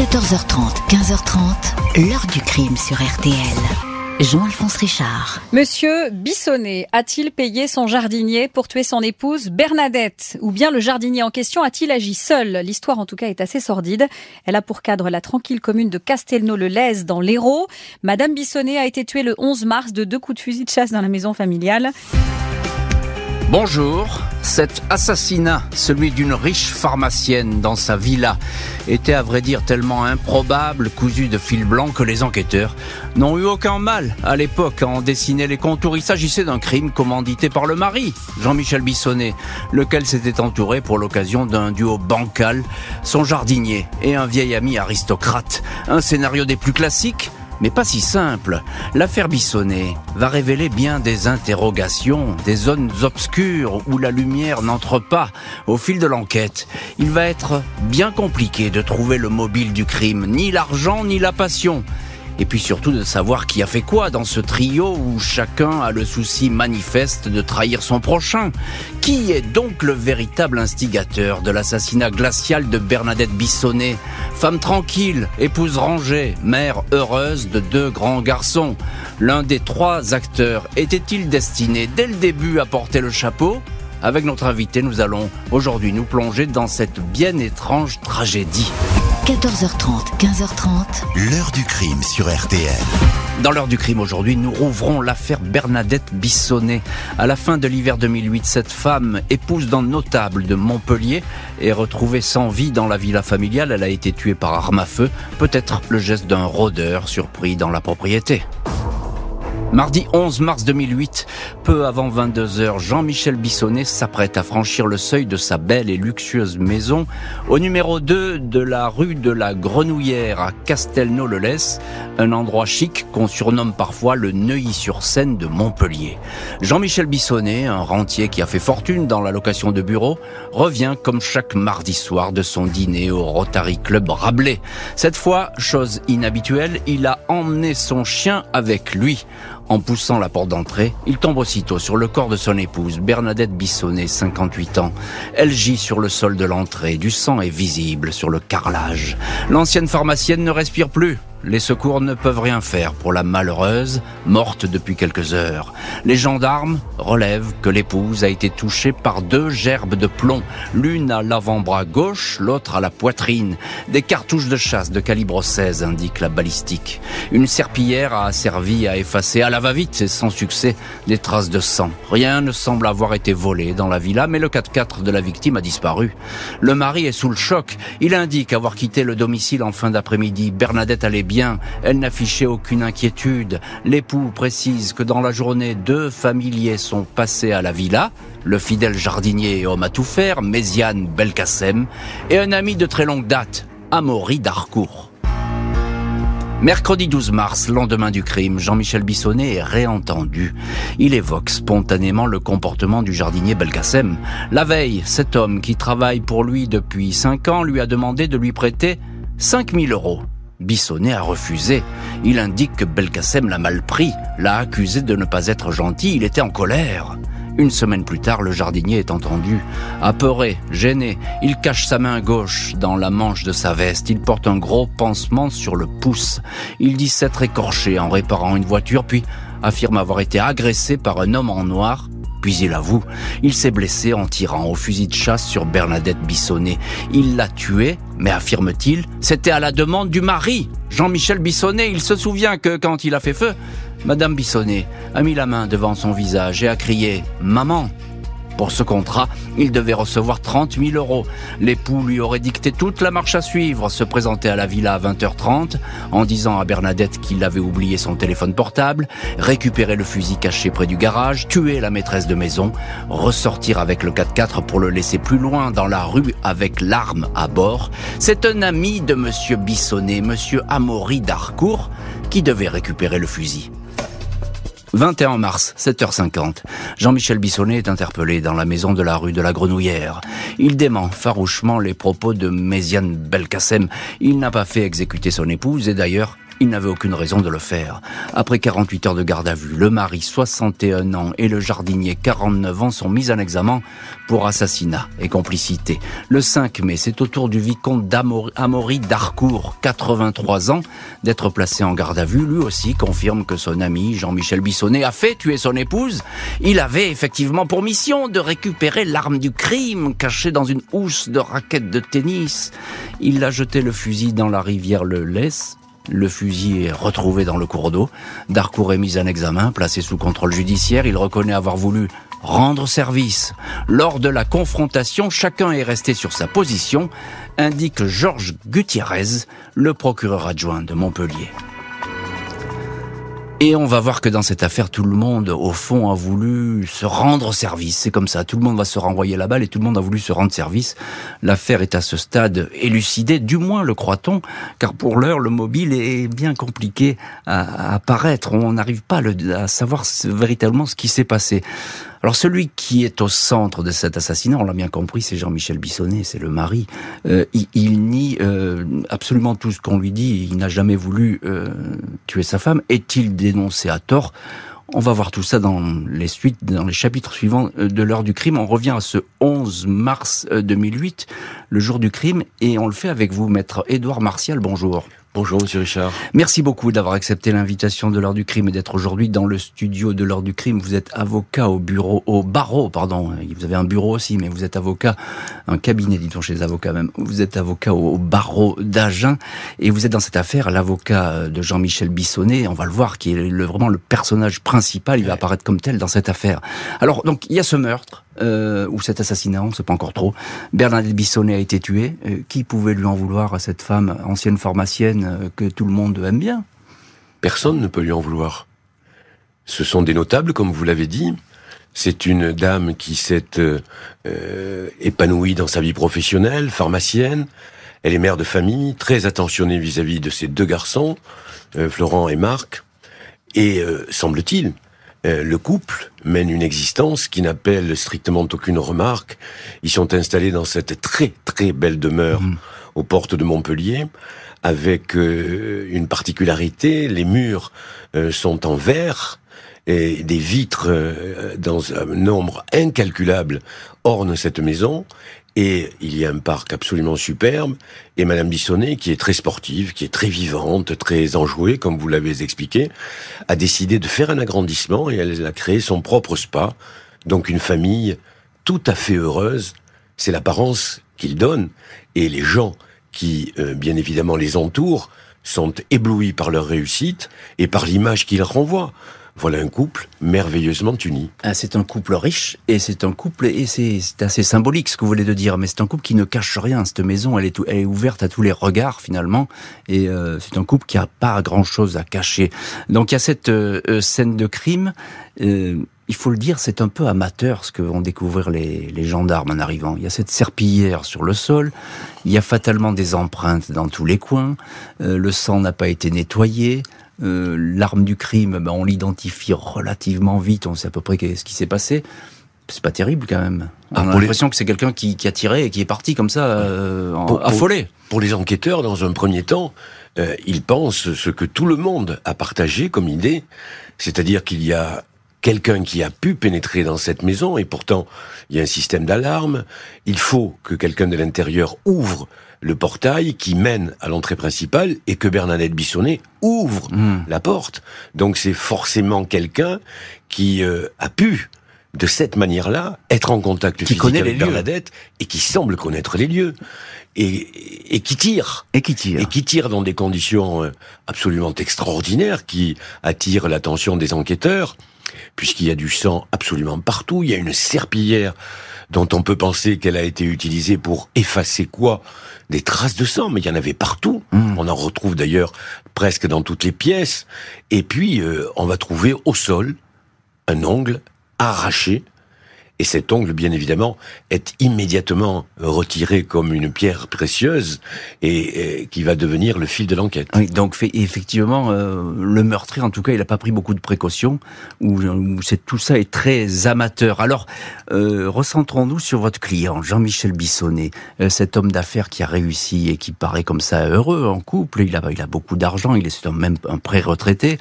14h30, 15h30, l'heure du crime sur RTL. Jean-Alphonse Richard. Monsieur Bissonnet a-t-il payé son jardinier pour tuer son épouse Bernadette? Ou bien le jardinier en question a-t-il agi seul? L'histoire en tout cas est assez sordide. Elle a pour cadre la tranquille commune de Castelnau-le-Lez dans l'Hérault. Madame Bissonnet a été tuée le 11 mars de deux coups de fusil de chasse dans la maison familiale. Bonjour. Cet assassinat, celui d'une riche pharmacienne dans sa villa, était à vrai dire tellement improbable, cousu de fil blanc, que les enquêteurs n'ont eu aucun mal à l'époque à en dessiner les contours. Il s'agissait d'un crime commandité par le mari, Jean-Michel Bissonnet, lequel s'était entouré pour l'occasion d'un duo bancal, son jardinier et un vieil ami aristocrate. Un scénario des plus classiques, mais pas si simple. L'affaire Bissonnet va révéler bien des interrogations, des zones obscures où la lumière n'entre pas. Au fil de l'enquête, il va être bien compliqué de trouver le mobile du crime, ni l'argent ni la passion et puis surtout de savoir qui a fait quoi dans ce trio où chacun a le souci manifeste de trahir son prochain. Qui est donc le véritable instigateur de l'assassinat glacial de Bernadette Bissonnet? Femme tranquille, épouse rangée, mère heureuse de deux grands garçons. L'un des trois acteurs était-il destiné dès le début à porter le chapeau? Avec notre invité, nous allons aujourd'hui nous plonger dans cette bien étrange tragédie. 14h30, 15h30. L'heure du crime sur RTL. Dans l'heure du crime aujourd'hui, nous rouvrons l'affaire Bernadette Bissonnet. À la fin de l'hiver 2008, cette femme, épouse d'un notable de Montpellier, est retrouvée sans vie dans la villa familiale. Elle a été tuée par arme à feu, peut-être le geste d'un rôdeur surpris dans la propriété. Mardi 11 mars 2008, peu avant 22 heures, Jean-Michel Bissonnet s'apprête à franchir le seuil de sa belle et luxueuse maison au numéro 2 de la rue de la Grenouillère à Castelnau-le-Lez, un endroit chic qu'on surnomme parfois le Neuilly-sur-Seine de Montpellier. Jean-Michel Bissonnet, un rentier qui a fait fortune dans la location de bureaux, revient comme chaque mardi soir de son dîner au Rotary Club Rabelais. Cette fois, chose inhabituelle, il a emmené son chien avec lui. En poussant la porte d'entrée, il tombe aussitôt sur le corps de son épouse, Bernadette Bissonnet, 58 ans. Elle gît sur le sol de l'entrée, du sang est visible sur le carrelage. L'ancienne pharmacienne ne respire plus. Les secours ne peuvent rien faire pour la malheureuse, morte depuis quelques heures. Les gendarmes relèvent que l'épouse a été touchée par deux gerbes de plomb, l'une à l'avant-bras gauche, l'autre à la poitrine. Des cartouches de chasse de calibre 16 indique la balistique. Une serpillière a servi à effacer à la va-vite et sans succès des traces de sang. Rien ne semble avoir été volé dans la villa, mais le 4x4 de la victime a disparu. Le mari est sous le choc. Il indique avoir quitté le domicile en fin d'après-midi. Bernadette allait elle n'affichait aucune inquiétude. L'époux précise que dans la journée, deux familiers sont passés à la villa, le fidèle jardinier et homme à tout faire, Méziane Belkacem, et un ami de très longue date, Amaury Darcourt. Mercredi 12 mars, lendemain du crime, Jean-Michel Bissonnet est réentendu. Il évoque spontanément le comportement du jardinier Belkacem. La veille, cet homme qui travaille pour lui depuis cinq ans lui a demandé de lui prêter 5000 euros. Bissonnet a refusé. Il indique que Belkacem l'a mal pris, l'a accusé de ne pas être gentil, il était en colère. Une semaine plus tard, le jardinier est entendu. Apeuré, gêné, il cache sa main gauche dans la manche de sa veste. Il porte un gros pansement sur le pouce. Il dit s'être écorché en réparant une voiture, puis affirme avoir été agressé par un homme en noir puis il avoue, il s'est blessé en tirant au fusil de chasse sur Bernadette Bissonnet. Il l'a tuée, mais affirme-t-il, c'était à la demande du mari, Jean-Michel Bissonnet. Il se souvient que quand il a fait feu, Madame Bissonnet a mis la main devant son visage et a crié ⁇ Maman !⁇ pour ce contrat, il devait recevoir 30 000 euros. L'époux lui aurait dicté toute la marche à suivre, se présenter à la villa à 20h30 en disant à Bernadette qu'il avait oublié son téléphone portable, récupérer le fusil caché près du garage, tuer la maîtresse de maison, ressortir avec le 4x4 pour le laisser plus loin dans la rue avec l'arme à bord. C'est un ami de monsieur Bissonnet, monsieur Amaury d'Harcourt, qui devait récupérer le fusil. 21 mars, 7h50. Jean-Michel Bissonnet est interpellé dans la maison de la rue de la Grenouillère. Il dément farouchement les propos de Méziane Belkacem. Il n'a pas fait exécuter son épouse et d'ailleurs, il n'avait aucune raison de le faire. Après 48 heures de garde à vue, le mari, 61 ans, et le jardinier, 49 ans, sont mis en examen pour assassinat et complicité. Le 5 mai, c'est au tour du vicomte d'Amory d'Harcourt, 83 ans, d'être placé en garde à vue. Lui aussi confirme que son ami Jean-Michel Bissonnet a fait tuer son épouse. Il avait effectivement pour mission de récupérer l'arme du crime cachée dans une housse de raquettes de tennis. Il a jeté le fusil dans la rivière Le Laisse le fusil est retrouvé dans le cours d'eau. Darcourt est mis en examen, placé sous contrôle judiciaire. Il reconnaît avoir voulu rendre service. Lors de la confrontation, chacun est resté sur sa position, indique Georges Gutiérrez, le procureur adjoint de Montpellier. Et on va voir que dans cette affaire, tout le monde, au fond, a voulu se rendre service. C'est comme ça. Tout le monde va se renvoyer la balle et tout le monde a voulu se rendre service. L'affaire est à ce stade élucidée, du moins le croit-on, car pour l'heure, le mobile est bien compliqué à apparaître. On n'arrive pas à savoir véritablement ce qui s'est passé. Alors celui qui est au centre de cet assassinat, on l'a bien compris, c'est Jean-Michel Bissonnet, c'est le mari. Euh, il, nie euh, absolument tout ce qu'on lui dit. Il n'a jamais voulu euh, tuer sa femme. Est-il dénoncé à tort? On va voir tout ça dans les suites, dans les chapitres suivants de l'heure du crime. On revient à ce 11 mars 2008, le jour du crime, et on le fait avec vous, maître Édouard Martial. Bonjour. Bonjour Monsieur Richard. Merci beaucoup d'avoir accepté l'invitation de l'heure du crime et d'être aujourd'hui dans le studio de l'heure du crime. Vous êtes avocat au bureau, au barreau, pardon. Vous avez un bureau aussi, mais vous êtes avocat, un cabinet, dit-on chez les avocats même. Vous êtes avocat au, barreau d'Agen et vous êtes dans cette affaire l'avocat de Jean-Michel Bissonnet. On va le voir, qui est le, vraiment le personnage principal. Il va apparaître comme tel dans cette affaire. Alors donc il y a ce meurtre euh, ou cet assassinat, on ne sait pas encore trop. Bernadette Bissonnet a été tuée. Euh, qui pouvait lui en vouloir à cette femme ancienne pharmacienne euh, que tout le monde aime bien? Personne ne peut lui en vouloir. Ce sont des notables, comme vous l'avez dit. C'est une dame qui s'est épanouie dans sa vie professionnelle, pharmacienne. Elle est mère de famille, très attentionnée vis-à-vis de ses deux garçons, Florent et Marc. Et semble-t-il, euh, le couple mène une existence qui n'appelle strictement aucune remarque. Ils sont installés dans cette très très belle demeure mmh. aux portes de Montpellier avec euh, une particularité, les murs euh, sont en verre et des vitres dans un nombre incalculable ornent cette maison et il y a un parc absolument superbe. Et Madame Bissonnet, qui est très sportive, qui est très vivante, très enjouée, comme vous l'avez expliqué, a décidé de faire un agrandissement et elle a créé son propre spa. Donc une famille tout à fait heureuse. C'est l'apparence qu'il donne. Et les gens qui, euh, bien évidemment, les entourent sont éblouis par leur réussite et par l'image qu'ils renvoient. Voilà un couple merveilleusement uni. Ah, c'est un couple riche et c'est un couple et c'est assez symbolique ce que vous voulez de dire, mais c'est un couple qui ne cache rien. Cette maison, elle est, ouverte à tous les regards finalement et euh, c'est un couple qui a pas grand chose à cacher. Donc il y a cette euh, euh, scène de crime. il faut le dire, c'est un peu amateur ce que vont découvrir les gendarmes en arrivant. Il y a cette serpillière sur le sol, il y a fatalement des empreintes dans tous les coins, le sang n'a pas été nettoyé, euh, l'arme du crime, ben, on l'identifie relativement vite, on sait à peu près ce qui s'est passé. C'est pas terrible quand même. Ah, on a l'impression que c'est quelqu'un qui, a tiré et qui est parti comme ça, euh, affolé. Pour, les enquêteurs, dans un premier temps, euh, ils pensent ce que tout le monde a partagé comme idée, c'est-à-dire qu'il y a quelqu'un qui a pu pénétrer dans cette maison et pourtant il y a un système d'alarme. Il faut que quelqu'un de l'intérieur ouvre le portail qui mène à l'entrée principale et que Bernadette Bissonnet ouvre hmm. la porte. Donc c'est forcément quelqu'un qui euh, a pu de cette manière-là être en contact qui physique connaît avec Bernadette et qui semble connaître les lieux et, et qui tire et qui tire et qui tire dans des conditions euh, absolument extraordinaires qui attirent l'attention des enquêteurs puisqu'il y a du sang absolument partout, il y a une serpillière dont on peut penser qu'elle a été utilisée pour effacer quoi? Des traces de sang, mais il y en avait partout. Hmm. On en retrouve d'ailleurs presque dans toutes les pièces. Et puis, euh, on va trouver au sol un ongle arraché. Et cet ongle, bien évidemment, est immédiatement retiré comme une pierre précieuse et, qui va devenir le fil de l'enquête. Oui, donc effectivement, euh, le meurtrier, en tout cas, il n'a pas pris beaucoup de précautions, tout ça est très amateur. Alors, euh, recentrons-nous sur votre client, Jean-Michel Bissonnet, euh, cet homme d'affaires qui a réussi et qui paraît comme ça heureux en couple. Il a, il a beaucoup d'argent, il est même un pré-retraité.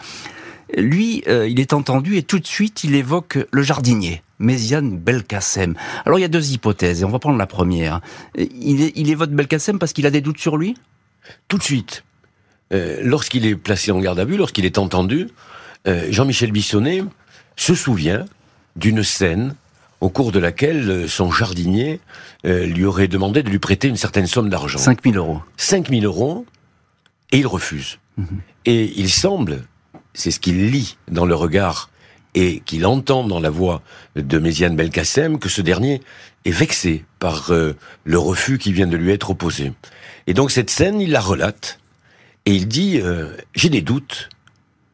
Lui, il est entendu et tout de suite, il évoque le jardinier. Méziane Belkacem. Alors il y a deux hypothèses et on va prendre la première. Il, est, il évoque Belkacem parce qu'il a des doutes sur lui? Tout de suite. Euh, lorsqu'il est placé en garde à vue, lorsqu'il est entendu, euh, Jean-Michel Bissonnet se souvient d'une scène au cours de laquelle son jardinier lui aurait demandé de lui prêter une certaine somme d'argent. 5000 euros. 5000 euros, et il refuse. Mhm. Et il semble c'est ce qu'il lit dans le regard et qu'il entend dans la voix de Méziane Belkacem, que ce dernier est vexé par euh, le refus qui vient de lui être opposé. Et donc cette scène, il la relate, et il dit euh, J'ai des doutes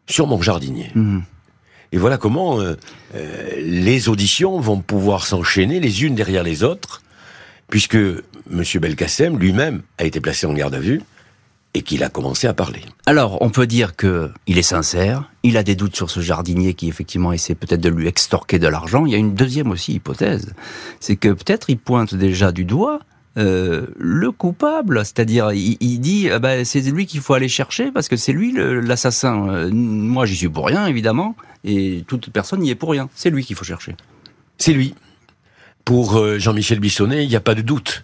sur mon jardinier. Mhm. Et voilà comment euh, les auditions vont pouvoir s'enchaîner les unes derrière les autres, puisque M. Belkacem lui-même a été placé en garde à vue, et qu'il a commencé à parler. Alors, on peut dire que il est sincère, il a des doutes sur ce jardinier qui effectivement essaie peut-être de lui extorquer de l'argent. Il y a une deuxième aussi hypothèse, c'est que peut-être il pointe déjà du doigt euh, le coupable, c'est-à-dire il, dit ah ben, c'est lui qu'il faut aller chercher parce que c'est lui l'assassin. Euh, moi j'y suis pour rien évidemment et toute personne n'y est pour rien. C'est lui qu'il faut chercher. C'est lui. Pour euh, Jean-Michel Bissonnet, il n'y a pas de doute.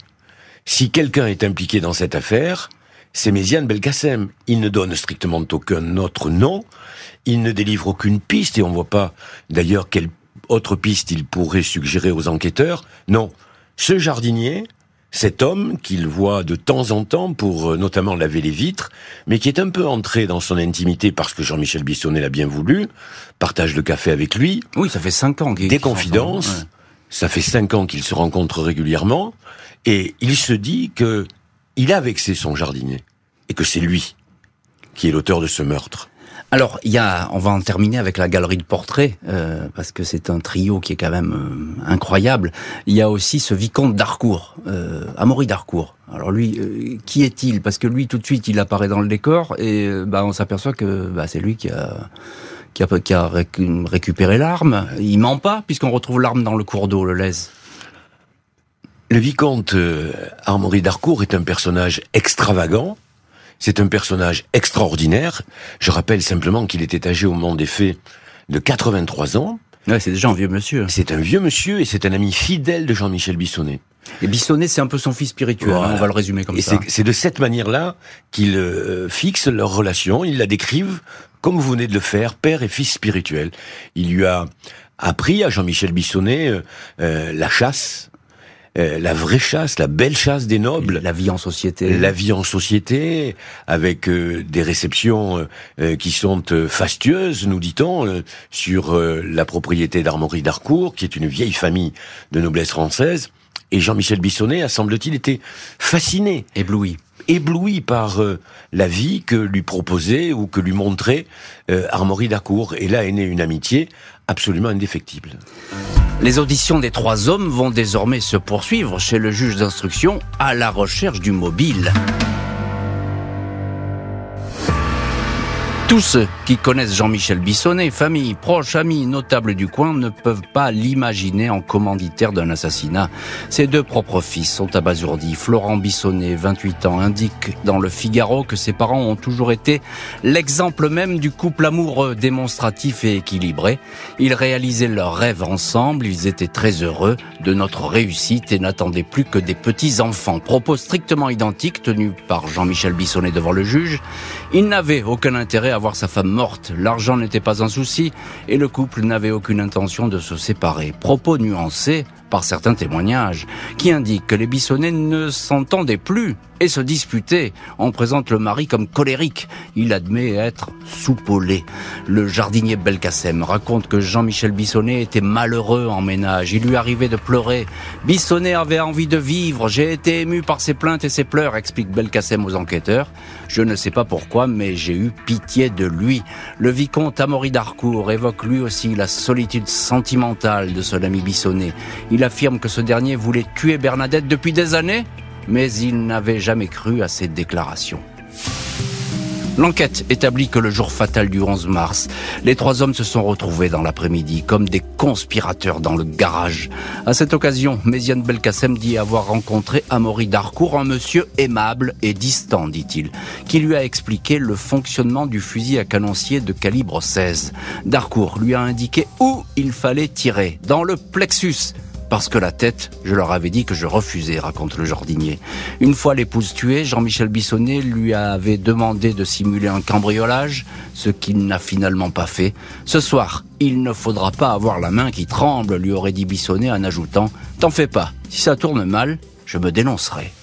Si quelqu'un est impliqué dans cette affaire, c'est Méziane Belkacem. Il ne donne strictement aucun autre nom, il ne délivre aucune piste, et on ne voit pas d'ailleurs quelle autre piste il pourrait suggérer aux enquêteurs. Non, ce jardinier, cet homme qu'il voit de temps en temps pour euh, notamment laver les vitres, mais qui est un peu entré dans son intimité parce que Jean-Michel Bissonnet l'a bien voulu, partage le café avec lui. Oui, ça fait cinq ans. Des confidences. Ça fait cinq ans qu'ils se rencontrent régulièrement. Et il se dit que il a vexé son jardinier et que c'est lui qui est l'auteur de ce meurtre. Alors, il y a, on va en terminer avec la galerie de portraits euh, parce que c'est un trio qui est quand même euh, incroyable. Il y a aussi ce vicomte d'Harcourt, euh, Amaury d'Harcourt. Alors lui, euh, qui est-il? Parce que lui, tout de suite, il apparaît dans le décor et bah, on s'aperçoit que bah, c'est lui qui a récupéré l'arme. Il ment pas puisqu'on retrouve l'arme dans le cours d'eau, le lèse. Le vicomte euh, Armory d'Harcourt est un personnage extravagant. C'est un personnage extraordinaire. Je rappelle simplement qu'il était âgé au moment des faits de 83 ans. Ouais, c'est déjà un vieux monsieur. C'est un vieux monsieur et c'est un ami fidèle de Jean-Michel Bissonnet. Et Bissonnet, c'est un peu son fils spirituel, hein, on va le résumer comme ça. C'est de cette manière-là qu'ils euh, fixent leur relation, ils la décrivent comme vous venez de le faire, père et fils spirituel. Il lui a appris à Jean-Michel Bissonnet euh, la chasse, euh, la vraie chasse, la belle chasse des nobles. La vie en société. La vie en société, avec euh, des réceptions euh, qui sont fastueuses, nous dit-on, sur la propriété d'Armory d'Harcourt, qui est une vieille famille de noblesse française. Et Jean-Michel Bissonnet a, semble-t-il, été fasciné. Ébloui ébloui par la vie que lui proposait ou que lui montrait euh, Armory d'Harcourt. Et là est née une amitié absolument indéfectible. Les auditions des trois hommes vont désormais se poursuivre chez le juge d'instruction à la recherche du mobile. Tous ceux qui connaissent Jean-Michel Bissonnet, famille, proches, amis, notables du coin, ne peuvent pas l'imaginer en commanditaire d'un assassinat. Ses deux propres fils sont abasourdis. Florent Bissonnet, 28 ans, indique dans le Figaro que ses parents ont toujours été l'exemple même du couple amoureux, démonstratif et équilibré. Ils réalisaient leurs rêves ensemble, ils étaient très heureux de notre réussite et n'attendaient plus que des petits-enfants. Propos strictement identiques tenus par Jean-Michel Bissonnet devant le juge. Il n'avait aucun intérêt à voir sa femme morte. L'argent n'était pas un souci et le couple n'avait aucune intention de se séparer. Propos nuancés par certains témoignages, qui indiquent que les Bissonnets ne s'entendaient plus et se disputaient. On présente le mari comme colérique. Il admet être soupolé. Le jardinier Belkacem raconte que Jean-Michel Bissonnet était malheureux en ménage. Il lui arrivait de pleurer. Bissonnet avait envie de vivre. J'ai été ému par ses plaintes et ses pleurs, explique Belkacem aux enquêteurs. Je ne sais pas pourquoi, mais j'ai eu pitié de lui. Le vicomte Amaury d'Harcourt évoque lui aussi la solitude sentimentale de son ami Bissonnet. Il affirme que ce dernier voulait tuer Bernadette depuis des années, mais il n'avait jamais cru à ses déclarations. L'enquête établit que le jour fatal du 11 mars, les trois hommes se sont retrouvés dans l'après-midi comme des conspirateurs dans le garage. À cette occasion, Méziane Belkacem dit avoir rencontré Amaury Darcourt, un monsieur aimable et distant, dit-il, qui lui a expliqué le fonctionnement du fusil à canoncier de calibre 16. Darcourt lui a indiqué où il fallait tirer, dans le plexus, parce que la tête, je leur avais dit que je refusais, raconte le jardinier. Une fois l'épouse tuée, Jean-Michel Bissonnet lui avait demandé de simuler un cambriolage, ce qu'il n'a finalement pas fait. Ce soir, il ne faudra pas avoir la main qui tremble, lui aurait dit Bissonnet en ajoutant T'en fais pas, si ça tourne mal, je me dénoncerai.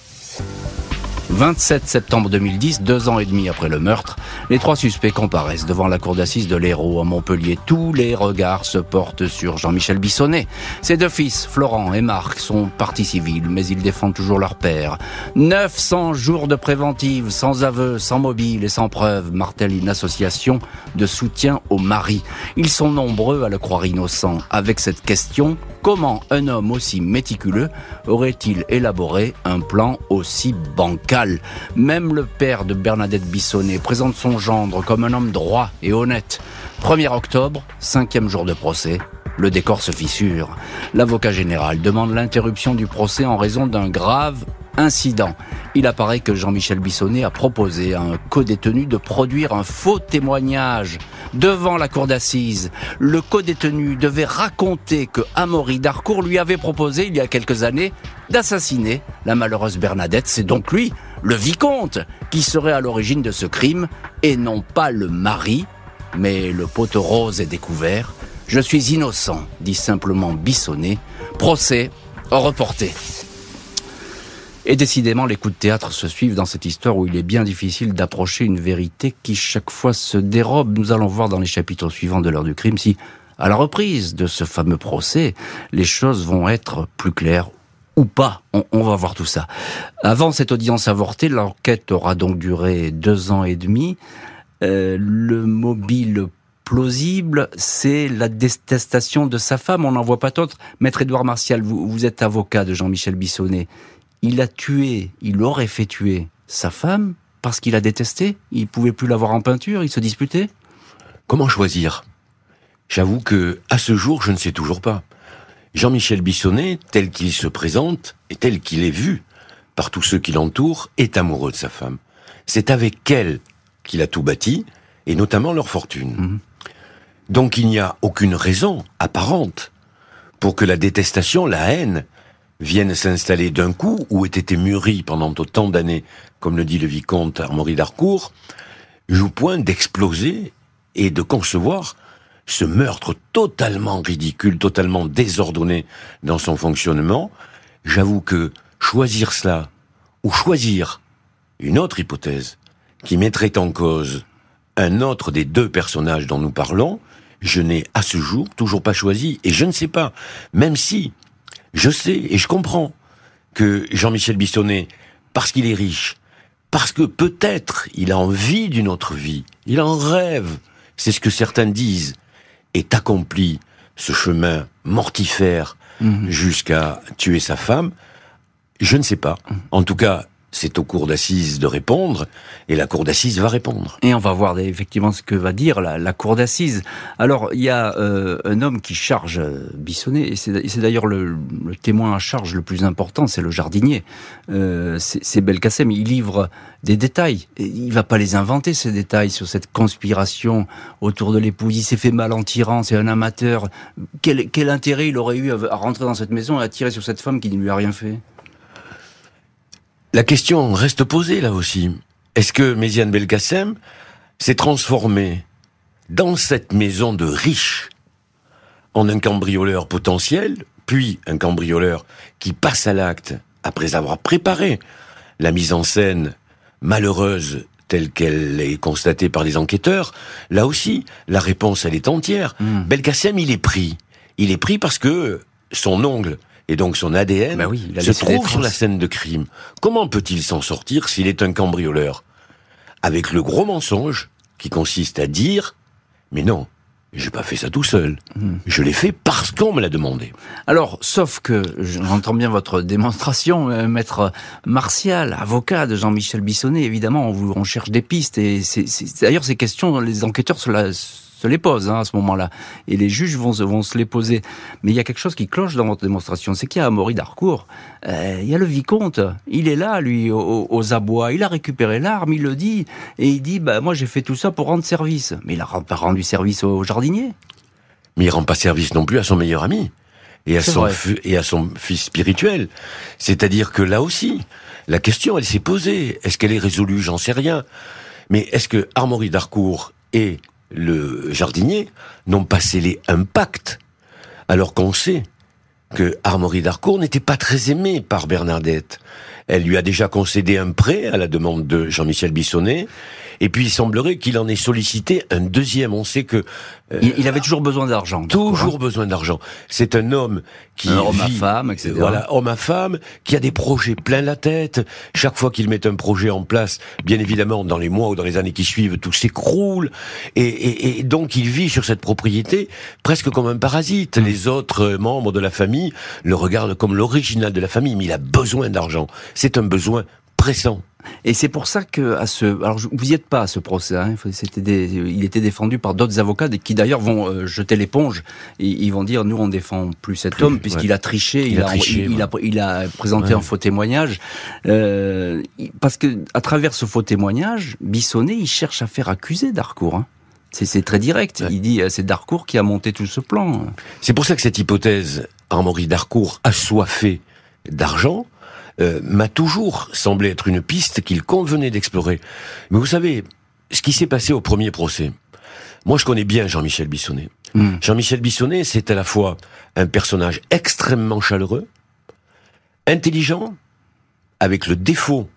27 septembre 2010, deux ans et demi après le meurtre, les trois suspects comparaissent devant la cour d'assises de l'Hérault à Montpellier. Tous les regards se portent sur Jean-Michel Bissonnet. Ses deux fils, Florent et Marc, sont partis civils, mais ils défendent toujours leur père. 900 jours de préventive, sans aveu, sans mobile et sans preuve, martèle une association de soutien au mari. Ils sont nombreux à le croire innocent. Avec cette question, comment un homme aussi méticuleux aurait-il élaboré un plan aussi bancal? Même le père de Bernadette Bissonnet présente son gendre comme un homme droit et honnête. 1er octobre, cinquième jour de procès, le décor se fissure. L'avocat général demande l'interruption du procès en raison d'un grave incident. Il apparaît que Jean-Michel Bissonnet a proposé à un co-détenu de produire un faux témoignage devant la cour d'assises. Le co-détenu devait raconter que Amaury Darcourt lui avait proposé il y a quelques années d'assassiner la malheureuse Bernadette. C'est donc lui, le vicomte, qui serait à l'origine de ce crime et non pas le mari. Mais le poteau rose est découvert. Je suis innocent, dit simplement Bissonnet. Procès reporté. Et décidément, les coups de théâtre se suivent dans cette histoire où il est bien difficile d'approcher une vérité qui chaque fois se dérobe. Nous allons voir dans les chapitres suivants de l'heure du crime si, à la reprise de ce fameux procès, les choses vont être plus claires ou pas. On, va voir tout ça. Avant cette audience avortée, l'enquête aura donc duré deux ans et demi. Euh, le mobile plausible, c'est la détestation de sa femme. On n'en voit pas d'autres. Maître Édouard Martial, vous, vous êtes avocat de Jean-Michel Bissonnet il a tué, il aurait fait tuer sa femme parce qu'il a détesté Il pouvait plus l'avoir en peinture, il se disputait Comment choisir? J'avoue que, à ce jour, je ne sais toujours pas. Jean-Michel Bissonnet, tel qu'il se présente et tel qu'il est vu par tous ceux qui l'entourent, est amoureux de sa femme. C'est avec elle qu'il a tout bâti, et notamment leur fortune. Mhm. Donc il n'y a aucune raison apparente pour que la détestation, la haine, viennent s'installer d'un coup, ou aient été mûris pendant autant d'années, comme le dit le vicomte Armory d'Harcourt, joue point d'exploser et de concevoir ce meurtre totalement ridicule, totalement désordonné dans son fonctionnement. J'avoue que choisir cela, ou choisir une autre hypothèse qui mettrait en cause un autre des deux personnages dont nous parlons, je n'ai à ce jour toujours pas choisi, et je ne sais pas, même si je sais et je comprends que Jean-Michel Bissonnet, parce qu'il est riche, parce que peut-être il a envie d'une autre vie, il en rêve, c'est ce que certains disent, est accompli ce chemin mortifère mhm. jusqu'à tuer sa femme, je ne sais pas. En tout cas, c'est au cours d'assises de répondre, et la cour d'assises va répondre. Et on va voir effectivement ce que va dire la, cour d'assises. Alors, il y a euh, un homme qui charge euh, Bissonnet, et c'est d'ailleurs le, témoin à charge le plus important, c'est le jardinier. Euh, c'est Belkacem, il livre des détails. Et il va pas les inventer, ces détails, sur cette conspiration autour de l'épouse. Il s'est fait mal en tirant, c'est un amateur. Quel, quel intérêt il aurait eu à rentrer dans cette maison et à tirer sur cette femme qui ne lui a rien fait? La question reste posée là aussi. Est-ce que Méziane Belkacem s'est transformé dans cette maison de riches en un cambrioleur potentiel puis un cambrioleur qui passe à l'acte après avoir préparé la mise en scène malheureuse telle qu'elle est constatée par les enquêteurs, là aussi, la réponse, elle est entière. Hmm. Belkacem, il est pris. Il est pris parce que son ongle et donc son ADN Bah oui, se trouve sur la scène de crime. Comment peut-il s'en sortir s'il est un cambrioleur? Avec le gros mensonge qui consiste à dire mais non, j'ai pas fait ça tout seul. Hmm. Je l'ai fait parce qu'on me l'a demandé. Alors, sauf que j'entends bien votre démonstration, euh, maître Martial, avocat de Jean-Michel Bissonnet. Évidemment, on, cherche des pistes et d'ailleurs ces questions, les enquêteurs se, la- se les posent hein, à ce moment-là et les juges vont, se- vont se les poser. Mais il y a quelque chose qui cloche dans votre démonstration, c'est qu'il y a Amaury d'Harcourt, euh, il y a le vicomte, il est là, lui, aux, aux abois, il a récupéré l'arme, il le dit et il dit, bah moi j'ai fait tout ça pour rendre service. Mais il a pas rendu service au jardinier. Mais il rend pas service non plus à son meilleur ami et à son et à son fils spirituel. C'est-à-dire que là aussi, la question elle s'est posée. Est-ce qu'elle est résolue? J'en sais rien. Mais est-ce que Armory d'Harcourt et le jardinier n'ont pas scellé un pacte alors qu'on sait que Armory d'Harcourt n'était pas très aimé par Bernadette. Elle lui a déjà concédé un prêt à la demande de Jean-Michel Bissonnet. Et puis il semblerait qu'il en ait sollicité un deuxième. On sait que euh, Il, il avait toujours besoin d'argent. D'Harcourt, hein. toujours besoin d'argent. C'est un homme qui Un homme à femme, etc. Voilà, homme à femme, qui a des projets plein la tête. Chaque fois qu'il met un projet en place, bien évidemment, dans les mois ou dans les années qui suivent, tout s'écroule. Et, et- et donc, il vit sur cette propriété presque comme un parasite. Mmh. Les autres euh, membres de la famille le regardent comme l'original de la famille, mais il a besoin d'argent. C'est un besoin pressant. Et c'est pour ça que à ce, alors vous y êtes pas à ce procès. Hein, des, il était défendu par d'autres avocats qui d'ailleurs vont euh, jeter l'éponge. Ils vont dire nous on défend plus cet Plus, homme puisqu'il a triché, il, Il a a, triché, il, il a, il a présenté Ouais. un faux témoignage. Euh, parce que à travers ce faux témoignage, Bissonnet il cherche à faire accuser Darcourt. Hein. C'est, très direct. Il dit euh, c'est Darcourt qui a monté tout ce plan. C'est pour ça que cette hypothèse, Armory d'Harcourt assoiffé d'argent, euh, m'a toujours semblé être une piste qu'il convenait d'explorer. Mais vous savez, ce qui s'est passé au premier procès, moi je connais bien Jean-Michel Bissonnet. Hmm. Jean-Michel Bissonnet, c'est à la fois un personnage extrêmement chaleureux, intelligent, avec le défaut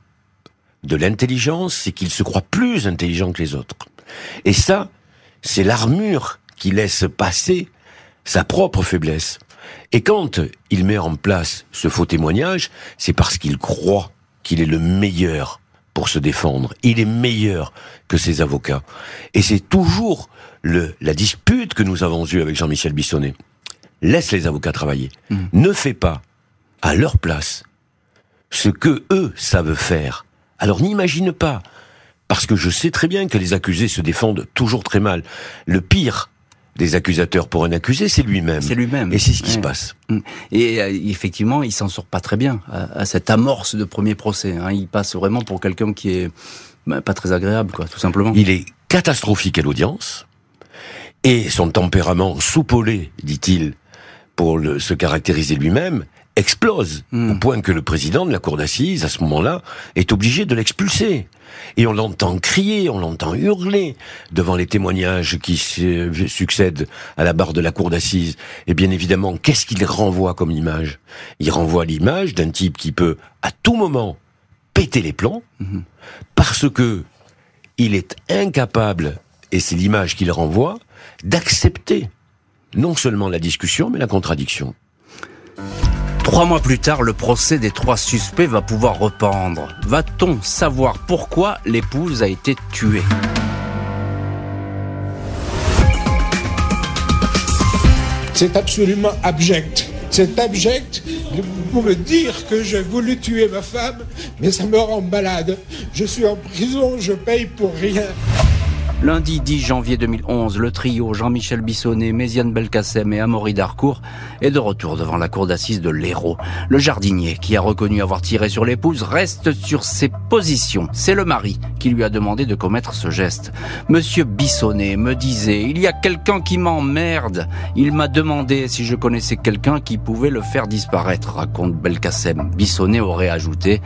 de l'intelligence, c'est qu'il se croit plus intelligent que les autres. Et ça, c'est l'armure qui laisse passer sa propre faiblesse. Et quand il met en place ce faux témoignage, c'est parce qu'il croit qu'il est le meilleur pour se défendre. Il est meilleur que ses avocats. Et c'est toujours le, la dispute que nous avons eue avec Jean-Michel Bissonnet. Laisse les avocats travailler. Mhm. Ne fais pas à leur place ce que eux savent faire. Alors n'imagine pas, parce que je sais très bien que les accusés se défendent toujours très mal. Le pire des accusateurs pour un accusé, c'est lui-même. C'est lui-même. Et c'est ce qui se passe. Et euh, effectivement, il s'en sort pas très bien à, à cette amorce de premier procès. Hein. Il passe vraiment pour quelqu'un qui est bah, pas très agréable, quoi, tout simplement. Il est catastrophique à l'audience, et son tempérament soupolé, dit-il, pour le- se caractériser lui-même, explose, Hmm. au point que le président de la cour d'assises, à ce moment-là, est obligé de l'expulser. Et on l'entend crier, on l'entend hurler devant les témoignages qui se- succèdent à la barre de la cour d'assises. Et bien évidemment, qu'est-ce qu'il renvoie comme image? Il renvoie l'image d'un type qui peut, à tout moment, péter les plombs, Mhm. parce que il est incapable, et c'est l'image qu'il renvoie, d'accepter non seulement la discussion, mais la contradiction. Trois mois plus tard, le procès des trois suspects va pouvoir rependre. Va-t-on savoir pourquoi l'épouse a été tuée? C'est absolument abject. C'est abject pour me dire que j'ai voulu tuer ma femme, mais ça me rend malade. Je suis en prison, je paye pour rien. Lundi 10 janvier 2011, le trio Jean-Michel Bissonnet, Méziane Belkacem et Amaury Darcourt est de retour devant la cour d'assises de l'Hérault. Le jardinier, qui a reconnu avoir tiré sur l'épouse, reste sur ses positions. C'est le mari qui lui a demandé de commettre ce geste. Monsieur Bissonnet me disait, il y a quelqu'un qui m'emmerde. Il m'a demandé si je connaissais quelqu'un qui pouvait le faire disparaître, raconte Belkacem. Bissonnet aurait ajouté,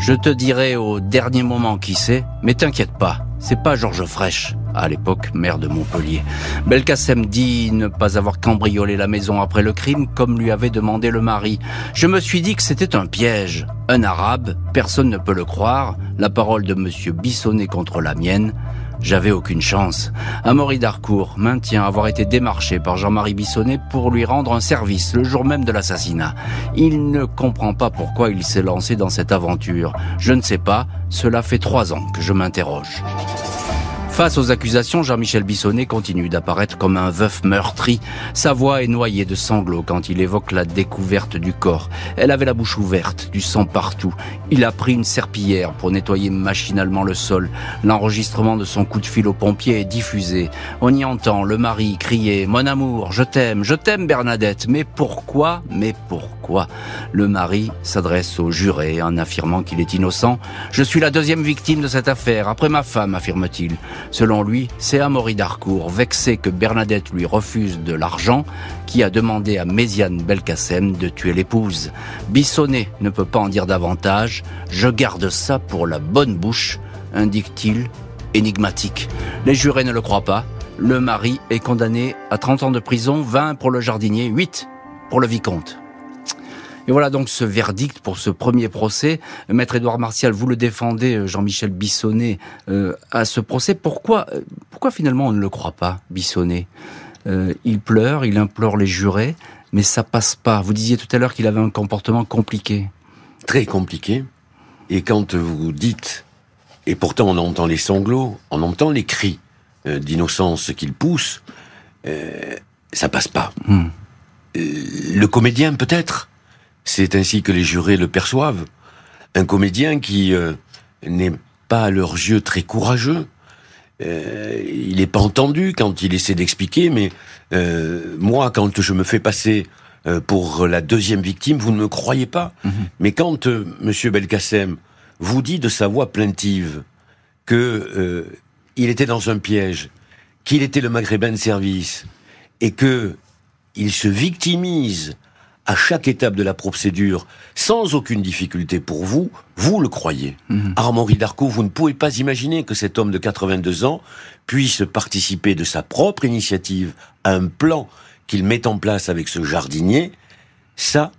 je te dirai au dernier moment qui c'est, mais t'inquiète pas, c'est pas Georges Fraîche. à l'époque maire de Montpellier. Belkacem dit ne pas avoir cambriolé la maison après le crime comme lui avait demandé le mari. Je me suis dit que c'était un piège. Un arabe, personne ne peut le croire, la parole de monsieur Bissonnet contre la mienne. J'avais aucune chance. Amaury Darcourt maintient avoir été démarché par Jean-Marie Bissonnet pour lui rendre un service le jour même de l'assassinat. Il ne comprend pas pourquoi il s'est lancé dans cette aventure. Je ne sais pas, cela fait trois ans que je m'interroge. Face aux accusations, Jean-Michel Bissonnet continue d'apparaître comme un veuf meurtri. Sa voix est noyée de sanglots quand il évoque la découverte du corps. Elle avait la bouche ouverte, du sang partout. Il a pris une serpillière pour nettoyer machinalement le sol. L'enregistrement de son coup de fil au pompier est diffusé. On y entend le mari crier ⁇ Mon amour, je t'aime, je t'aime Bernadette !⁇ Mais pourquoi Mais pourquoi? Le mari s'adresse au juré en affirmant qu'il est innocent. Je suis la deuxième victime de cette affaire, après ma femme, affirme-t-il. Selon lui, c'est Amaury Darcourt, vexé que Bernadette lui refuse de l'argent, qui a demandé à Méziane Belkacem de tuer l'épouse. Bissonnet ne peut pas en dire davantage. Je garde ça pour la bonne bouche, indique-t-il, énigmatique. Les jurés ne le croient pas. Le mari est condamné à 30 ans de prison, 20 pour le jardinier, 8 pour le vicomte. Et voilà donc ce verdict pour ce premier procès. Maître Édouard Martial, vous le défendez, euh, Jean-Michel Bissonnet, euh, à ce procès. Pourquoi, euh, pourquoi finalement on ne le croit pas, Bissonnet? Il pleure, il implore les jurés, mais ça passe pas. Vous disiez tout à l'heure qu'il avait un comportement compliqué. Très compliqué. Et quand vous dites, et pourtant on entend les sanglots, on entend les cris d'innocence qu'il pousse, ça passe pas. Hmm. Le comédien peut-être, c'est ainsi que les jurés le perçoivent. Un comédien qui euh, n'est pas à leurs yeux très courageux. Euh, il n'est pas entendu quand il essaie d'expliquer, mais euh, moi, quand je me fais passer pour la deuxième victime, vous ne me croyez pas. Mhm. Mais quand Monsieur Belkacem vous dit de sa voix plaintive que il était dans un piège, qu'il était le maghrébin de service, et que il se victimise à chaque étape de la procédure, sans aucune difficulté pour vous, vous le croyez. Mhm. Armand Darco, vous ne pouvez pas imaginer que cet homme de 82 ans puisse participer de sa propre initiative à un plan qu'il met en place avec ce jardinier. Ça,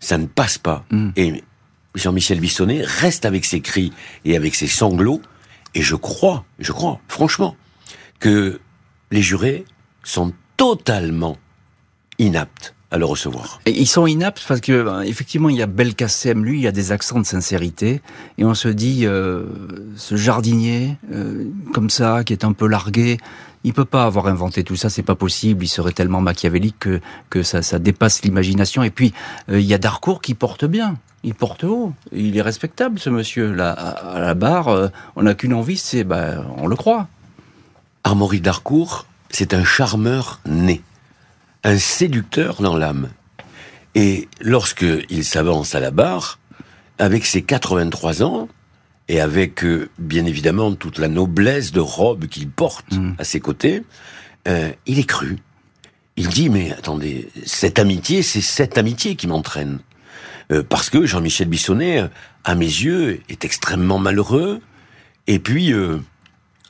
ça ne passe pas. Mhm. Et Jean-Michel Bissonnet reste avec ses cris et avec ses sanglots. Et je crois, je crois, franchement, que les jurés sont totalement inaptes à le recevoir. Et ils sont inaptes parce que ben, effectivement il y a Belkacem, lui, il y a des accents de sincérité et on se dit euh, ce jardinier euh, comme ça qui est un peu largué, il peut pas avoir inventé tout ça, c'est pas possible. Il serait tellement machiavélique que que ça, ça dépasse l'imagination. Et puis euh, il y a Darcourt qui porte bien, il porte haut, il est respectable ce monsieur là à, la barre. on n'a qu'une envie, c'est ben on le croit. Armory Darcourt, c'est un charmeur né un séducteur dans l'âme. Et lorsque il s'avance à la barre, avec ses 83 ans, et avec euh, bien évidemment toute la noblesse de robe qu'il porte mm. à ses côtés, euh, il est cru. Il dit mais attendez, cette amitié, c'est cette amitié qui m'entraîne. Euh, parce que Jean-Michel Bissonnet, à mes yeux, est extrêmement malheureux. Et puis,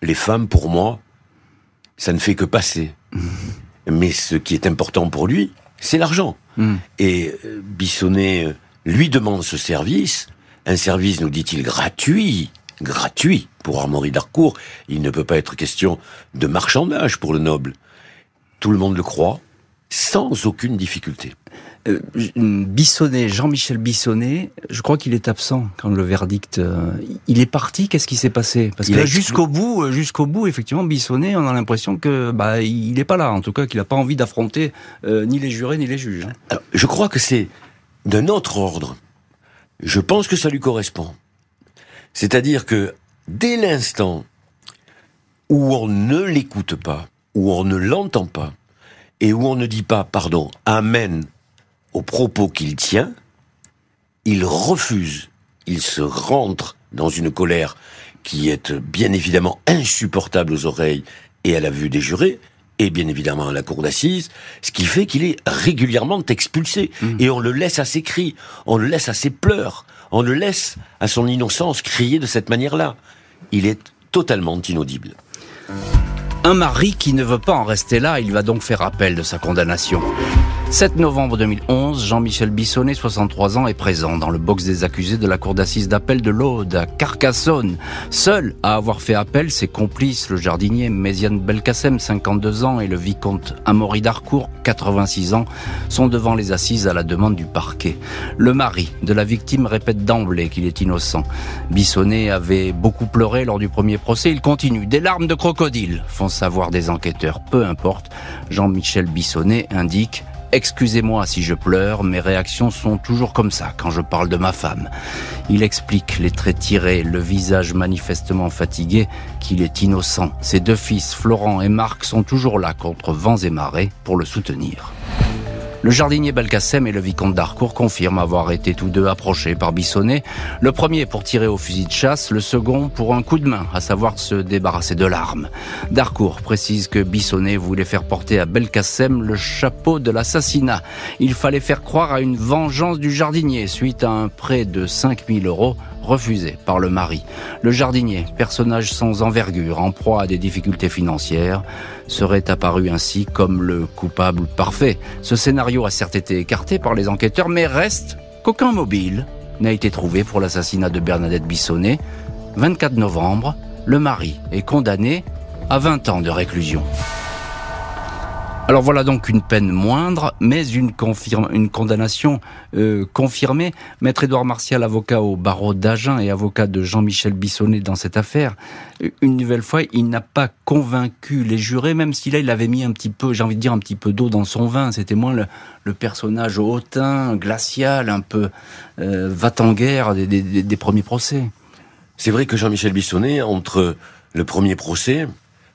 les femmes, pour moi, ça ne fait que passer. Mais ce qui est important pour lui, c'est l'argent. Hmm. Et euh, Bissonnet euh, lui demande ce service, un service, nous dit-il, gratuit, gratuit pour Armory d'Arcourt. Il ne peut pas être question de marchandage pour le noble. Tout le monde le croit, sans aucune difficulté. Euh, Bissonnet, Jean-Michel Bissonnet, je crois qu'il est absent quand le verdict. Euh, il est parti. Qu'est-ce qui s'est passé? Parce que jusqu'au bout, euh, jusqu'au bout, effectivement, Bissonnet, on a l'impression que bah il n'est pas là. En tout cas, qu'il n'a pas envie d'affronter ni les jurés ni les juges. Hein. je crois que c'est d'un autre ordre. Je pense que ça lui correspond. C'est-à-dire que dès l'instant où on ne l'écoute pas, où on ne l'entend pas, et où on ne dit pas, pardon, Amen aux propos qu'il tient, il refuse, il se rentre dans une colère qui est bien évidemment insupportable aux oreilles et à la vue des jurés, et bien évidemment à la cour d'assises, ce qui fait qu'il est régulièrement expulsé. Mmh. Et on le laisse à ses cris, on le laisse à ses pleurs, on le laisse à son innocence crier de cette manière-là. Il est totalement inaudible. Un mari qui ne veut pas en rester là, il va donc faire appel de sa condamnation. 7 novembre 2011, Jean-Michel Bissonnet, 63 ans, est présent dans le box des accusés de la cour d'assises d'appel de l'Aude à Carcassonne. Seul à avoir fait appel, ses complices, le jardinier Méziane Belkacem, 52 ans, et le vicomte Amaury Darcourt, 86 ans, sont devant les assises à la demande du parquet. Le mari de la victime répète d'emblée qu'il est innocent. Bissonnet avait beaucoup pleuré lors du premier procès. Il continue. Des larmes de crocodile font savoir des enquêteurs. Peu importe. Jean-Michel Bissonnet indique Excusez-moi si je pleure, mes réactions sont toujours comme ça quand je parle de ma femme. Il explique les traits tirés, le visage manifestement fatigué, qu'il est innocent. Ses deux fils, Florent et Marc, sont toujours là contre vents et marées pour le soutenir. Le jardinier Belkacem et le vicomte d'Harcourt confirment avoir été tous deux approchés par Bissonnet, le premier pour tirer au fusil de chasse, le second pour un coup de main, à savoir se débarrasser de l'arme. D'Harcourt précise que Bissonnet voulait faire porter à Belkacem le chapeau de l'assassinat. Il fallait faire croire à une vengeance du jardinier suite à un prêt de 5000 euros refusé par le mari. Le jardinier, personnage sans envergure, en proie à des difficultés financières, serait apparu ainsi comme le coupable parfait. Ce scénario a certes été écarté par les enquêteurs, mais reste qu'aucun mobile n'a été trouvé pour l'assassinat de Bernadette Bissonnet. 24 novembre, le mari est condamné à 20 ans de réclusion. Alors voilà donc une peine moindre, mais une, une condamnation euh, confirmée. Maître Édouard Martial, avocat au barreau d'Agen et avocat de Jean-Michel Bissonnet dans cette affaire, une nouvelle fois, il n'a pas convaincu les jurés, même si là il avait mis un petit peu, j'ai envie de dire un petit peu d'eau dans son vin. C'était moins le, personnage hautain, glacial, un peu euh, va-t-en-guerre des premiers procès. C'est vrai que Jean-Michel Bissonnet, entre le premier procès,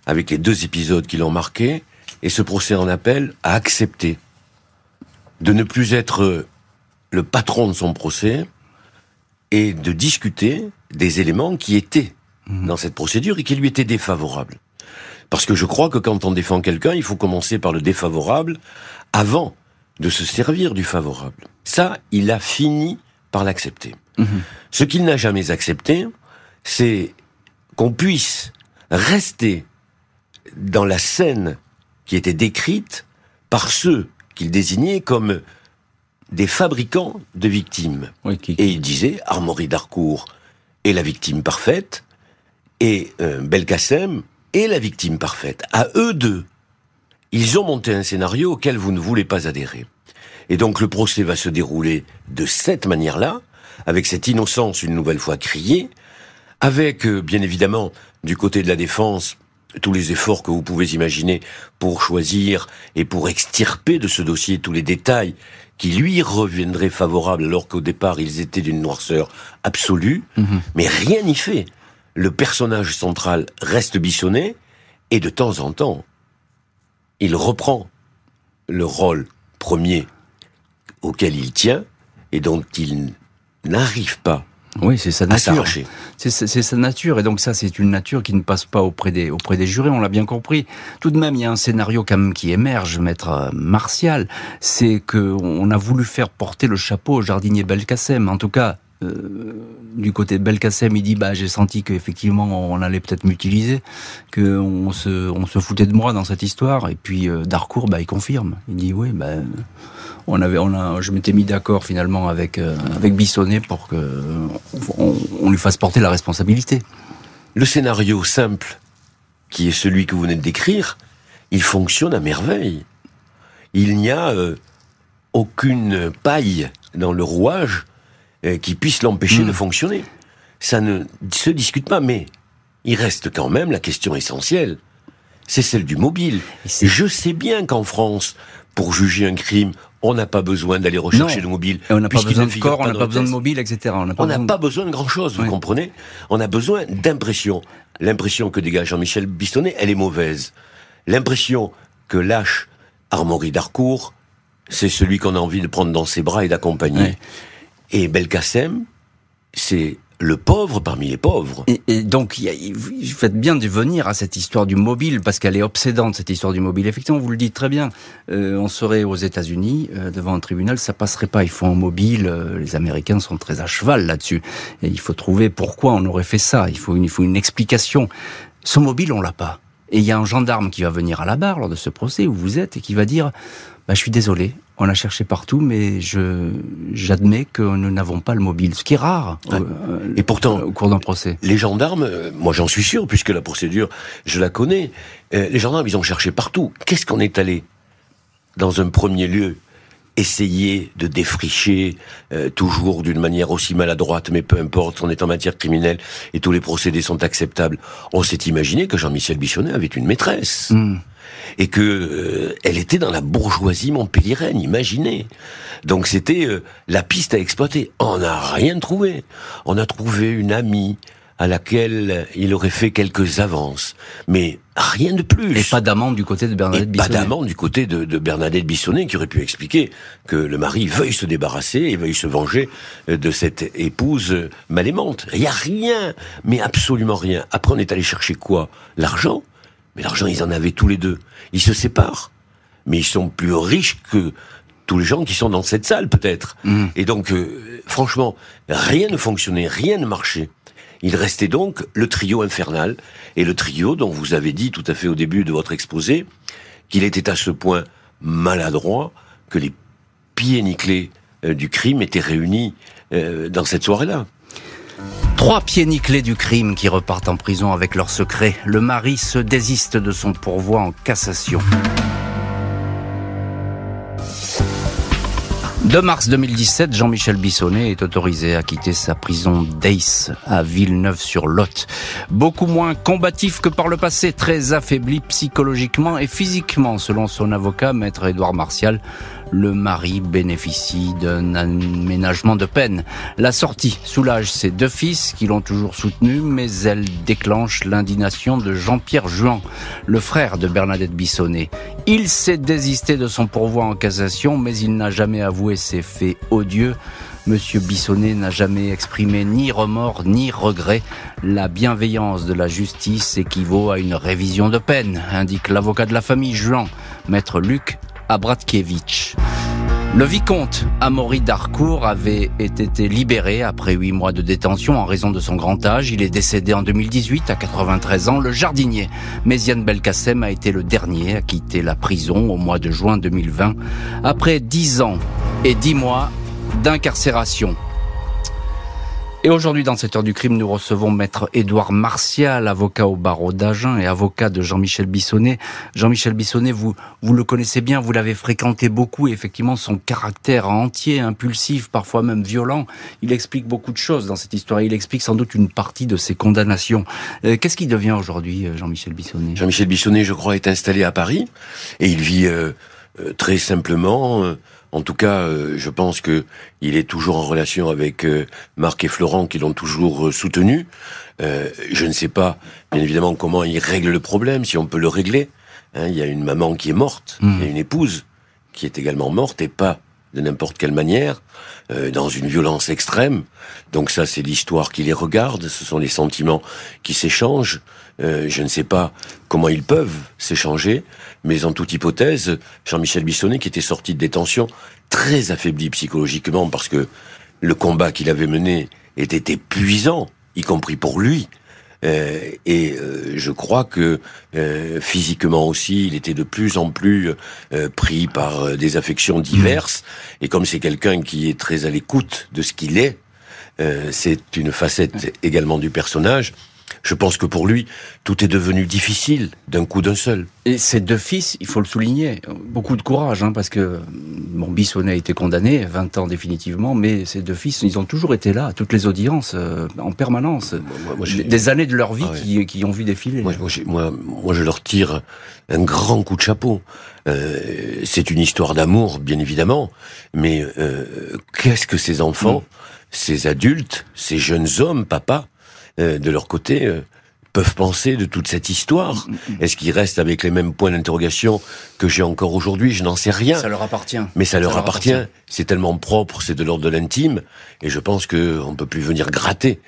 avec les deux épisodes qui l'ont marqué, et ce procès en appel a accepté de ne plus être le patron de son procès et de discuter des éléments qui étaient mmh. dans cette procédure et qui lui étaient défavorables. Parce que je crois que quand on défend quelqu'un, il faut commencer par le défavorable avant de se servir du favorable. Ça, il a fini par l'accepter. Mmh. Ce qu'il n'a jamais accepté, c'est qu'on puisse rester dans la scène qui était décrite par ceux qu'il désignait comme des fabricants de victimes. Et il disait, Armory d'Arcourt est la victime parfaite, et euh, Belkacem est la victime parfaite. À eux deux, ils ont monté un scénario auquel vous ne voulez pas adhérer. Et donc le procès va se dérouler de cette manière-là, avec cette innocence une nouvelle fois criée, avec, euh, bien évidemment, du côté de la défense, tous les efforts que vous pouvez imaginer pour choisir et pour extirper de ce dossier tous les détails qui lui reviendraient favorables alors qu'au départ ils étaient d'une noirceur absolue, mhm. mais rien n'y fait. Le personnage central reste bissonné et de temps en temps, il reprend le rôle premier auquel il tient et dont il n'arrive pas oui, c'est sa nature. C'est sa nature, et donc ça, c'est une nature qui ne passe pas auprès des auprès des jurés. On l'a bien compris. Tout de même, il y a un scénario quand même qui émerge, maître euh, Martial. C'est que on a voulu faire porter le chapeau au jardinier Belkacem. En tout cas, euh, du côté de Belkacem, il dit bah j'ai senti qu'effectivement on allait peut-être m'utiliser, qu'on se on se foutait de moi dans cette histoire. Et puis euh, Darcourt, bah il confirme. Il dit oui, bah on avait, on a, je m'étais mis d'accord finalement avec euh, avec Bissonnet pour que on, lui fasse porter la responsabilité. Le scénario simple, qui est celui que vous venez de décrire, il fonctionne à merveille. Il n'y a euh, aucune paille dans le rouage euh, qui puisse l'empêcher hmm. de fonctionner. Ça ne se discute pas, mais il reste quand même la question essentielle. C'est celle du mobile. Je sais bien qu'en France, pour juger un crime, on n'a pas besoin d'aller rechercher le mobile. on n'a pas besoin de corps, on n'a pas besoin de mobile, etc. On n'a pas, besoin de grand-chose, vous comprenez? On a besoin d'impression. L'impression que dégage Jean-Michel Bistonnet, elle est mauvaise. L'impression que lâche Armory d'Arcourt, c'est celui qu'on a envie de prendre dans ses bras et d'accompagner. Et Belkacem, c'est le pauvre parmi les pauvres. Et, donc, vous faites bien de venir à cette histoire du mobile, parce qu'elle est obsédante, cette histoire du mobile. Effectivement, vous le dites très bien, euh, on serait aux États-Unis, euh, devant un tribunal, ça passerait pas. Il faut un mobile, euh, les Américains sont très à cheval là-dessus. Et il faut trouver pourquoi on aurait fait ça. Il faut une, il faut une explication. Ce mobile, on l'a pas. Et il y a un gendarme qui va venir à la barre lors de ce procès où vous êtes et qui va dire bah, Je suis désolé, on a cherché partout, mais je j'admets que nous n'avons pas le mobile, ce qui est rare. Ouais. euh, Et pourtant, au cours d'un procès. Les gendarmes, euh, moi j'en suis sûr, puisque la procédure, je la connais, euh, les gendarmes, ils ont cherché partout. Qu'est-ce qu'on est allé, dans un premier lieu, essayer de défricher, euh, toujours d'une manière aussi maladroite, mais peu importe, on est en matière criminelle et tous les procédés sont acceptables. On s'est imaginé que Jean-Michel Bichonnet avait une maîtresse. Hmm. Et que euh, elle était dans la bourgeoisie montpelliéraine, imaginez. Donc c'était euh, la piste à exploiter. On n'a rien trouvé. On a trouvé une amie à laquelle il aurait fait quelques avances, mais rien de plus. Et pas d'amende du côté de Et Bernadette pas Bissonnet. d'amende du côté de, de Bernadette Bissonnet qui aurait pu expliquer que le mari veuille se débarrasser et veuille se venger euh, de cette épouse mal aimante. Il y a rien, mais absolument rien. Après, on est allé chercher quoi? L'argent Mais l'argent, ils en avaient tous les deux. Ils se séparent, mais ils sont plus riches que tous les gens qui sont dans cette salle, peut-être. Mm. Et donc, euh, franchement, rien ne fonctionnait, rien ne marchait. Il restait donc le trio infernal, et le trio dont vous avez dit tout à fait au début de votre exposé qu'il était à ce point maladroit que les pieds nickelés euh, du crime étaient réunis euh, dans cette soirée-là. Trois pieds nickelés du crime qui repartent en prison avec leur secret. Le mari se désiste de son pourvoi en cassation. 2 mars 2017, Jean-Michel Bissonnet est autorisé à quitter sa prison d'Ace à Villeneuve-sur-Lot. Beaucoup moins combatif que par le passé, très affaibli psychologiquement et physiquement, selon son avocat, maître Édouard Martial. Le mari bénéficie d'un aménagement de peine. La sortie soulage ses deux fils qui l'ont toujours soutenu, mais elle déclenche l'indignation de Jean-Pierre Juan, le frère de Bernadette Bissonnet. Il s'est désisté de son pourvoi en cassation, mais il n'a jamais avoué ses faits odieux. Monsieur Bissonnet n'a jamais exprimé ni remords ni regret. La bienveillance de la justice équivaut à une révision de peine, indique l'avocat de la famille Juan, maître Luc Le vicomte Amaury d'Harcourt avait été libéré après huit mois de détention en raison de son grand âge. Il est décédé en 2018 à 93 ans. Le jardinier Méziane Belkacem a été le dernier à quitter la prison au mois de juin 2020 après dix ans et dix mois d'incarcération. Et aujourd'hui, dans cette heure du crime, nous recevons maître Édouard Martial, avocat au barreau d'Agen et avocat de Jean-Michel Bissonnet. Jean-Michel Bissonnet, vous, vous le connaissez bien, vous l'avez fréquenté beaucoup et effectivement, son caractère entier, impulsif, parfois même violent, il explique beaucoup de choses dans cette histoire. Il explique sans doute une partie de ses condamnations. Euh, Qu'est-ce qui devient aujourd'hui, euh, Jean-Michel Bissonnet? Jean-Michel Bissonnet, je crois, est installé à Paris et il vit euh, euh, très simplement. En tout cas, euh, je pense que il est toujours en relation avec euh, Marc et Florent qui l'ont toujours euh, soutenu. Euh, je ne sais pas, bien évidemment, comment il règle le problème, si on peut le régler. Hein, il y a une maman qui est morte, il y a une épouse qui est également morte et pas de n'importe quelle manière, euh, dans une violence extrême. Donc ça, c'est l'histoire qui les regarde, ce sont les sentiments qui s'échangent. Euh, je ne sais pas comment ils peuvent s'échanger, mais en toute hypothèse, Jean-Michel Bissonnet, qui était sorti de détention, très affaibli psychologiquement, parce que le combat qu'il avait mené était épuisant, y compris pour lui. Euh, et euh, je crois que euh, physiquement aussi, il était de plus en plus euh, pris par des affections diverses. Et comme c'est quelqu'un qui est très à l'écoute de ce qu'il est, euh, c'est une facette également du personnage. Je pense que pour lui, tout est devenu difficile d'un coup d'un seul. Et ces deux fils, il faut le souligner, beaucoup de courage, hein, parce que bon, Bissonnet a été condamné, 20 ans définitivement, mais ces deux fils, ils ont toujours été là, à toutes les audiences, euh, en permanence. Moi, moi, j'ai- des, années de leur vie Ah ouais. qui, qui ont vu défiler. Moi, moi, j'ai- moi, moi, je leur tire un grand coup de chapeau. Euh, c'est une histoire d'amour, bien évidemment, mais euh, qu'est-ce que ces enfants, ces adultes, ces jeunes hommes, papa, euh, de leur côté, euh, peuvent penser de toute cette histoire Est-ce qu'ils restent avec les mêmes points d'interrogation que j'ai encore aujourd'hui? Je n'en sais rien. Ça leur appartient. Mais ça, leur leur appartient. appartient. C'est tellement propre, c'est de l'ordre de l'intime, et je pense que on peut plus venir gratter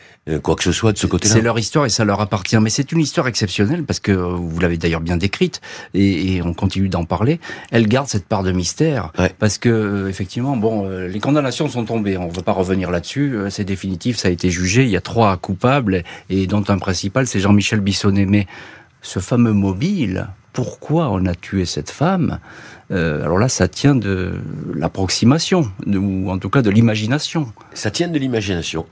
quoi que ce soit de ce côté-là. C'est leur histoire et ça leur appartient. Mais c'est une histoire exceptionnelle parce que euh, vous l'avez d'ailleurs bien décrite et, et on continue d'en parler. Elle garde cette part de mystère Ouais. parce que euh, effectivement, bon, euh, les condamnations sont tombées. On ne veut pas revenir là-dessus. euh, C'est définitif. Ça a été jugé. Il y a trois coupables et dont un principal, c'est Jean-Michel Bissonnet. Mais ce fameux mobile, pourquoi on a tué cette femme? Euh, alors là, ça tient de l'approximation, ou en tout cas de l'imagination. Ça tient de l'imagination.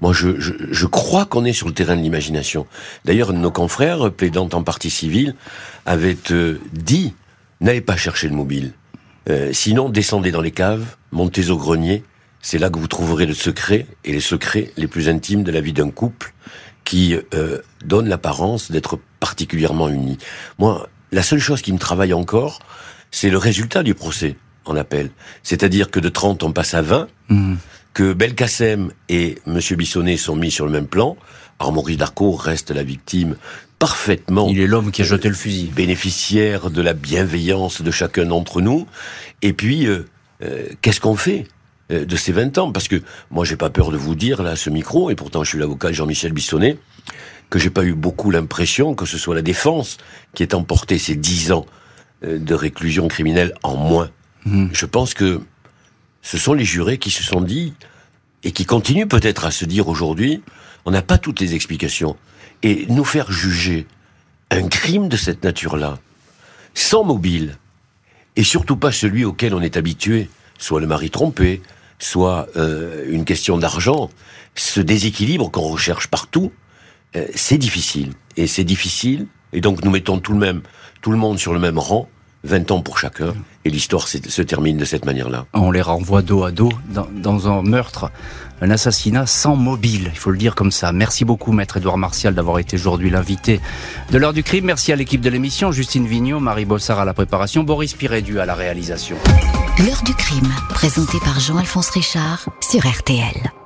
Moi, je, je, je crois qu'on est sur le terrain de l'imagination. D'ailleurs, nos confrères, plaidant en partie civile, avaient euh, dit n'allez pas chercher le mobile. Euh, sinon, descendez dans les caves, montez au grenier. C'est là que vous trouverez le secret et les secrets les plus intimes de la vie d'un couple qui euh, donne l'apparence d'être particulièrement unis. Moi, la seule chose qui me travaille encore, c'est le résultat du procès en appel. C'est-à-dire que de 30, on passe à 20, mmh. Que Belkacem et M. Bissonnet sont mis sur le même plan. Alors Maurice Darcourt reste la victime parfaitement. Il est l'homme qui a jeté le fusil. Bénéficiaire de la bienveillance de chacun d'entre nous. Et puis, euh, euh, qu'est-ce qu'on fait euh, de ces 20 ans? Parce que moi, j'ai pas peur de vous dire, là, à ce micro, et pourtant je suis l'avocat Jean-Michel Bissonnet, que j'ai pas eu beaucoup l'impression que ce soit la défense qui ait emporté ces 10 ans euh, de réclusion criminelle en moins. Mmh. Je pense que ce sont les jurés qui se sont dit, et qui continuent peut-être à se dire aujourd'hui, on n'a pas toutes les explications. Et nous faire juger un crime de cette nature-là, sans mobile, et surtout pas celui auquel on est habitué, soit le mari trompé, soit euh, une question d'argent, ce déséquilibre qu'on recherche partout, euh, c'est difficile. Et c'est difficile, et donc nous mettons tout le même tout le monde sur le même rang, 20 ans pour chacun, et l'histoire se termine de cette manière-là. On les renvoie dos à dos dans, dans, un meurtre, un assassinat sans mobile, il faut le dire comme ça. Merci beaucoup, maître Edouard Martial, d'avoir été aujourd'hui l'invité de l'heure du crime. Merci à l'équipe de l'émission, Justine Vignot, Marie Bossard à la préparation, Boris Pirédu à la réalisation. L'heure du crime, présenté par Jean-Alphonse Richard sur RTL.